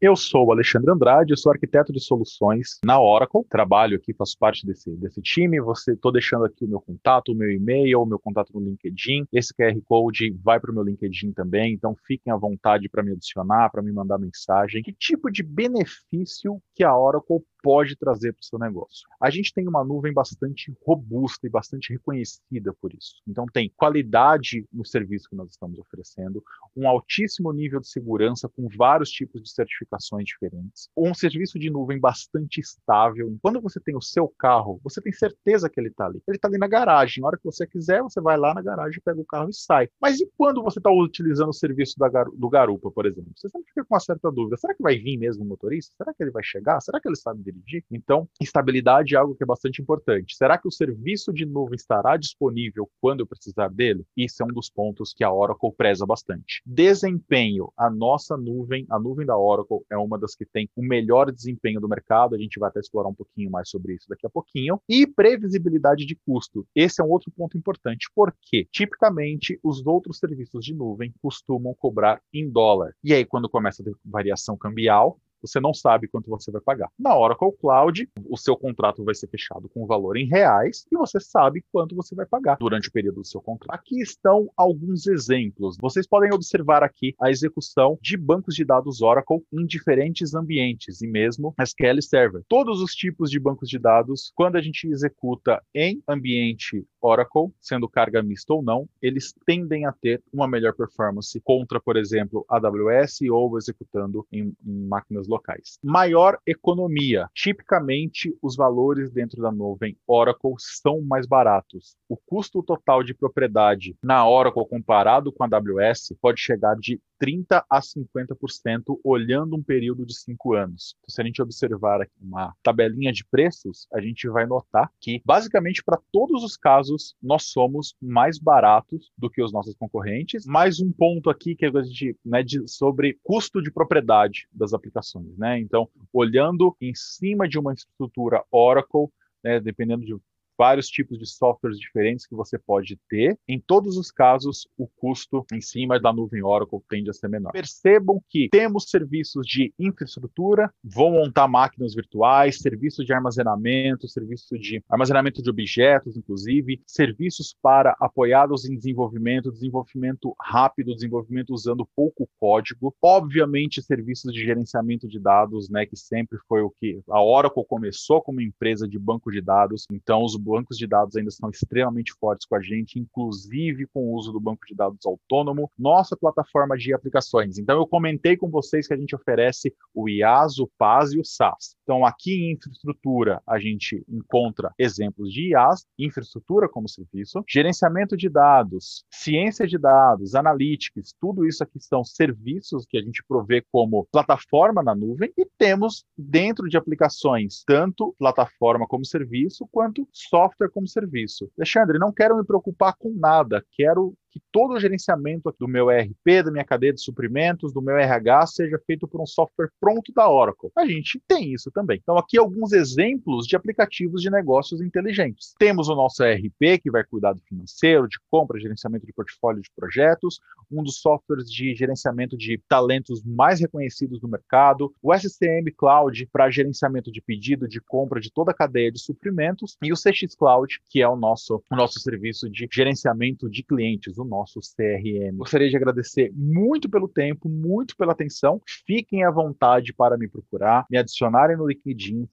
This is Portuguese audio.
Eu sou o Alexandre Andrade, eu sou arquiteto de soluções na Oracle, trabalho aqui, faço parte desse, desse time. Você estou deixando aqui o meu contato, o meu e-mail, o meu contato no LinkedIn. Esse QR Code vai para o meu LinkedIn também, então fiquem à vontade para me adicionar, para me mandar mensagem. Que tipo de benefício que a Oracle pode trazer para o seu negócio. A gente tem uma nuvem bastante robusta e bastante reconhecida por isso. Então, tem qualidade no serviço que nós estamos oferecendo, um altíssimo nível de segurança com vários tipos de certificações diferentes, um serviço de nuvem bastante estável. Quando você tem o seu carro, você tem certeza que ele está ali. Ele está ali na garagem. Na hora que você quiser, você vai lá na garagem, pega o carro e sai. Mas e quando você está utilizando o serviço do Garupa, por exemplo? Você sempre fica com uma certa dúvida. Será que vai vir mesmo o motorista? Será que ele vai chegar? Será que ele sabe dirigir. Então, estabilidade é algo que é bastante importante. Será que o serviço de nuvem estará disponível quando eu precisar dele? Isso é um dos pontos que a Oracle preza bastante. Desempenho. A nossa nuvem, a nuvem da Oracle, é uma das que tem o melhor desempenho do mercado. A gente vai até explorar um pouquinho mais sobre isso daqui a pouquinho. E previsibilidade de custo. Esse é um outro ponto importante, porque tipicamente os outros serviços de nuvem costumam cobrar em dólar. E aí, quando começa a ter variação cambial, você não sabe quanto você vai pagar. Na Oracle Cloud, o seu contrato vai ser fechado com o valor em reais e você sabe quanto você vai pagar durante o período do seu contrato. Aqui estão alguns exemplos. Vocês podem observar aqui a execução de bancos de dados Oracle em diferentes ambientes e mesmo SQL Server. Todos os tipos de bancos de dados, quando a gente executa em ambiente Oracle, sendo carga mista ou não, eles tendem a ter uma melhor performance contra, por exemplo, AWS ou executando em, em máquinas locais. Maior economia. Tipicamente, os valores dentro da nuvem Oracle são mais baratos. O custo total de propriedade na Oracle comparado com a AWS pode chegar de 30 a 50% olhando um período de cinco anos. Então, se a gente observar aqui uma tabelinha de preços, a gente vai notar que, basicamente, para todos os casos, nós somos mais baratos do que os nossos concorrentes. Mais um ponto aqui que a gente, né, de, sobre custo de propriedade das aplicações, né? Então, olhando em cima de uma estrutura Oracle, né, dependendo de vários tipos de softwares diferentes que você pode ter. Em todos os casos, o custo em cima da nuvem Oracle tende a ser menor. Percebam que temos serviços de infraestrutura, vão montar máquinas virtuais, serviços de armazenamento, serviço de armazenamento de objetos, inclusive, serviços para apoiados em desenvolvimento, desenvolvimento rápido, desenvolvimento usando pouco código. Obviamente, serviços de gerenciamento de dados, né, que sempre foi o que a Oracle começou como empresa de banco de dados. Então, os bancos de dados ainda estão extremamente fortes com a gente, inclusive com o uso do banco de dados autônomo, nossa plataforma de aplicações. Então, eu comentei com vocês que a gente oferece o IaaS, o PaaS e o SaaS. Então, aqui em infraestrutura, a gente encontra exemplos de IaaS, infraestrutura como serviço, gerenciamento de dados, ciência de dados, analytics, tudo isso aqui são serviços que a gente provê como plataforma na nuvem e temos dentro de aplicações tanto plataforma como serviço, quanto software como serviço. Alexandre, não quero me preocupar com nada, quero que todo o gerenciamento do meu ERP, da minha cadeia de suprimentos, do meu RH, seja feito por um software pronto da Oracle. A gente tem isso também. Então, aqui alguns exemplos de aplicativos de negócios inteligentes. Temos o nosso ERP, que vai cuidar do financeiro, de compra, gerenciamento de portfólio de projetos, um dos softwares de gerenciamento de talentos mais reconhecidos do mercado, o SCM Cloud para gerenciamento de pedido, de compra de toda a cadeia de suprimentos, e o CX Cloud, que é o nosso, o nosso serviço de gerenciamento de clientes, o nosso CRM. Gostaria de agradecer muito pelo tempo, muito pela atenção. Fiquem à vontade para me procurar, me adicionarem no LinkedIn,